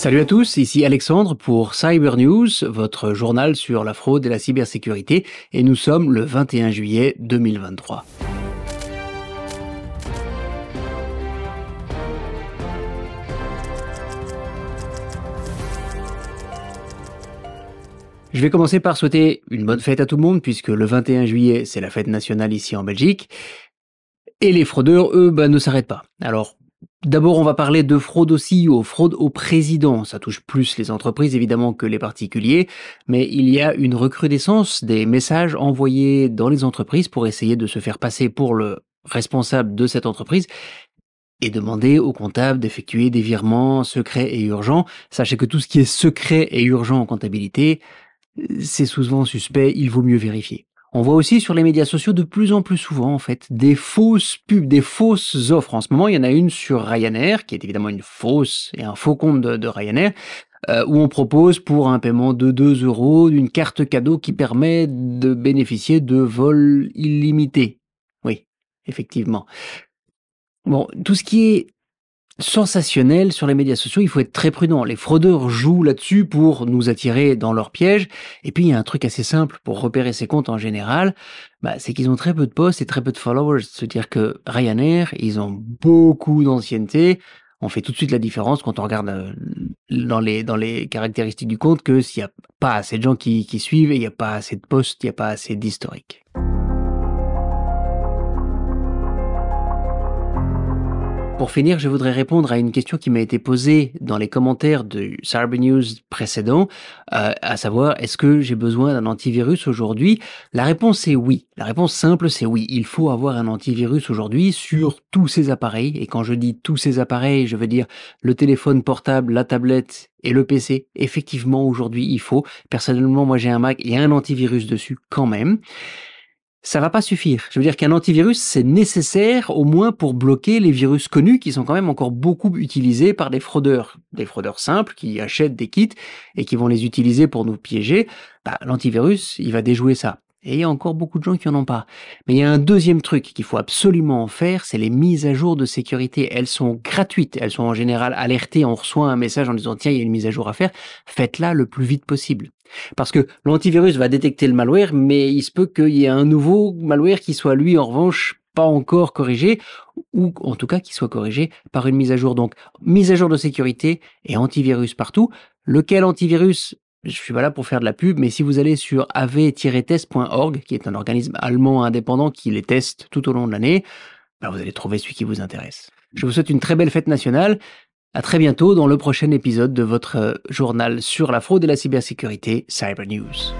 Salut à tous, ici Alexandre pour Cyber News, votre journal sur la fraude et la cybersécurité, et nous sommes le 21 juillet 2023. Je vais commencer par souhaiter une bonne fête à tout le monde, puisque le 21 juillet, c'est la fête nationale ici en Belgique. Et les fraudeurs, eux, bah, ne s'arrêtent pas. Alors, D'abord, on va parler de fraude aussi, aux fraude au président. Ça touche plus les entreprises évidemment que les particuliers, mais il y a une recrudescence des messages envoyés dans les entreprises pour essayer de se faire passer pour le responsable de cette entreprise et demander au comptable d'effectuer des virements secrets et urgents. Sachez que tout ce qui est secret et urgent en comptabilité, c'est souvent suspect, il vaut mieux vérifier. On voit aussi sur les médias sociaux de plus en plus souvent, en fait, des fausses pubs, des fausses offres. En ce moment, il y en a une sur Ryanair, qui est évidemment une fausse et un faux compte de, Ryanair, euh, où on propose pour un paiement de 2 euros d'une carte cadeau qui permet de bénéficier de vols illimités. Oui, effectivement. Bon, tout ce qui est sensationnel sur les médias sociaux, il faut être très prudent. Les fraudeurs jouent là-dessus pour nous attirer dans leur piège. Et puis il y a un truc assez simple pour repérer ces comptes en général, bah, c'est qu'ils ont très peu de posts et très peu de followers. C'est-à-dire que Ryanair, ils ont beaucoup d'ancienneté. On fait tout de suite la différence quand on regarde euh, dans les, caractéristiques du compte que s'il n'y a pas assez de gens qui, qui suivent et il n'y a pas assez de posts, il n'y a pas assez d'historique. Pour finir, je voudrais répondre à une question qui m'a été posée dans les commentaires du Cyber News précédent, euh, à savoir est-ce que j'ai besoin d'un antivirus aujourd'hui? La réponse est oui. La réponse simple c'est oui. Il faut avoir un antivirus aujourd'hui sur tous ces appareils. Et quand je dis tous ces appareils, je veux dire le téléphone portable, la tablette et le PC. Effectivement, aujourd'hui, il faut. Personnellement, moi j'ai un Mac et un antivirus dessus quand même ça va pas suffire. Je veux dire qu'un antivirus, c'est nécessaire au moins pour bloquer les virus connus qui sont quand même encore beaucoup utilisés par des fraudeurs. Des fraudeurs simples qui achètent des kits et qui vont les utiliser pour nous piéger. Bah, l'antivirus, il va déjouer ça. Et il y a encore beaucoup de gens qui en ont pas. Mais il y a un deuxième truc qu'il faut absolument faire, c'est les mises à jour de sécurité. Elles sont gratuites. Elles sont en général alertées. On reçoit un message en disant tiens, il y a une mise à jour à faire. Faites-la le plus vite possible. Parce que l'antivirus va détecter le malware, mais il se peut qu'il y ait un nouveau malware qui soit lui en revanche pas encore corrigé, ou en tout cas qui soit corrigé par une mise à jour. Donc, mise à jour de sécurité et antivirus partout. Lequel antivirus je suis pas là pour faire de la pub, mais si vous allez sur av-test.org, qui est un organisme allemand indépendant qui les teste tout au long de l'année, bah, vous allez trouver celui qui vous intéresse. Je vous souhaite une très belle fête nationale. À très bientôt dans le prochain épisode de votre euh, journal sur la fraude et la cybersécurité Cyber News.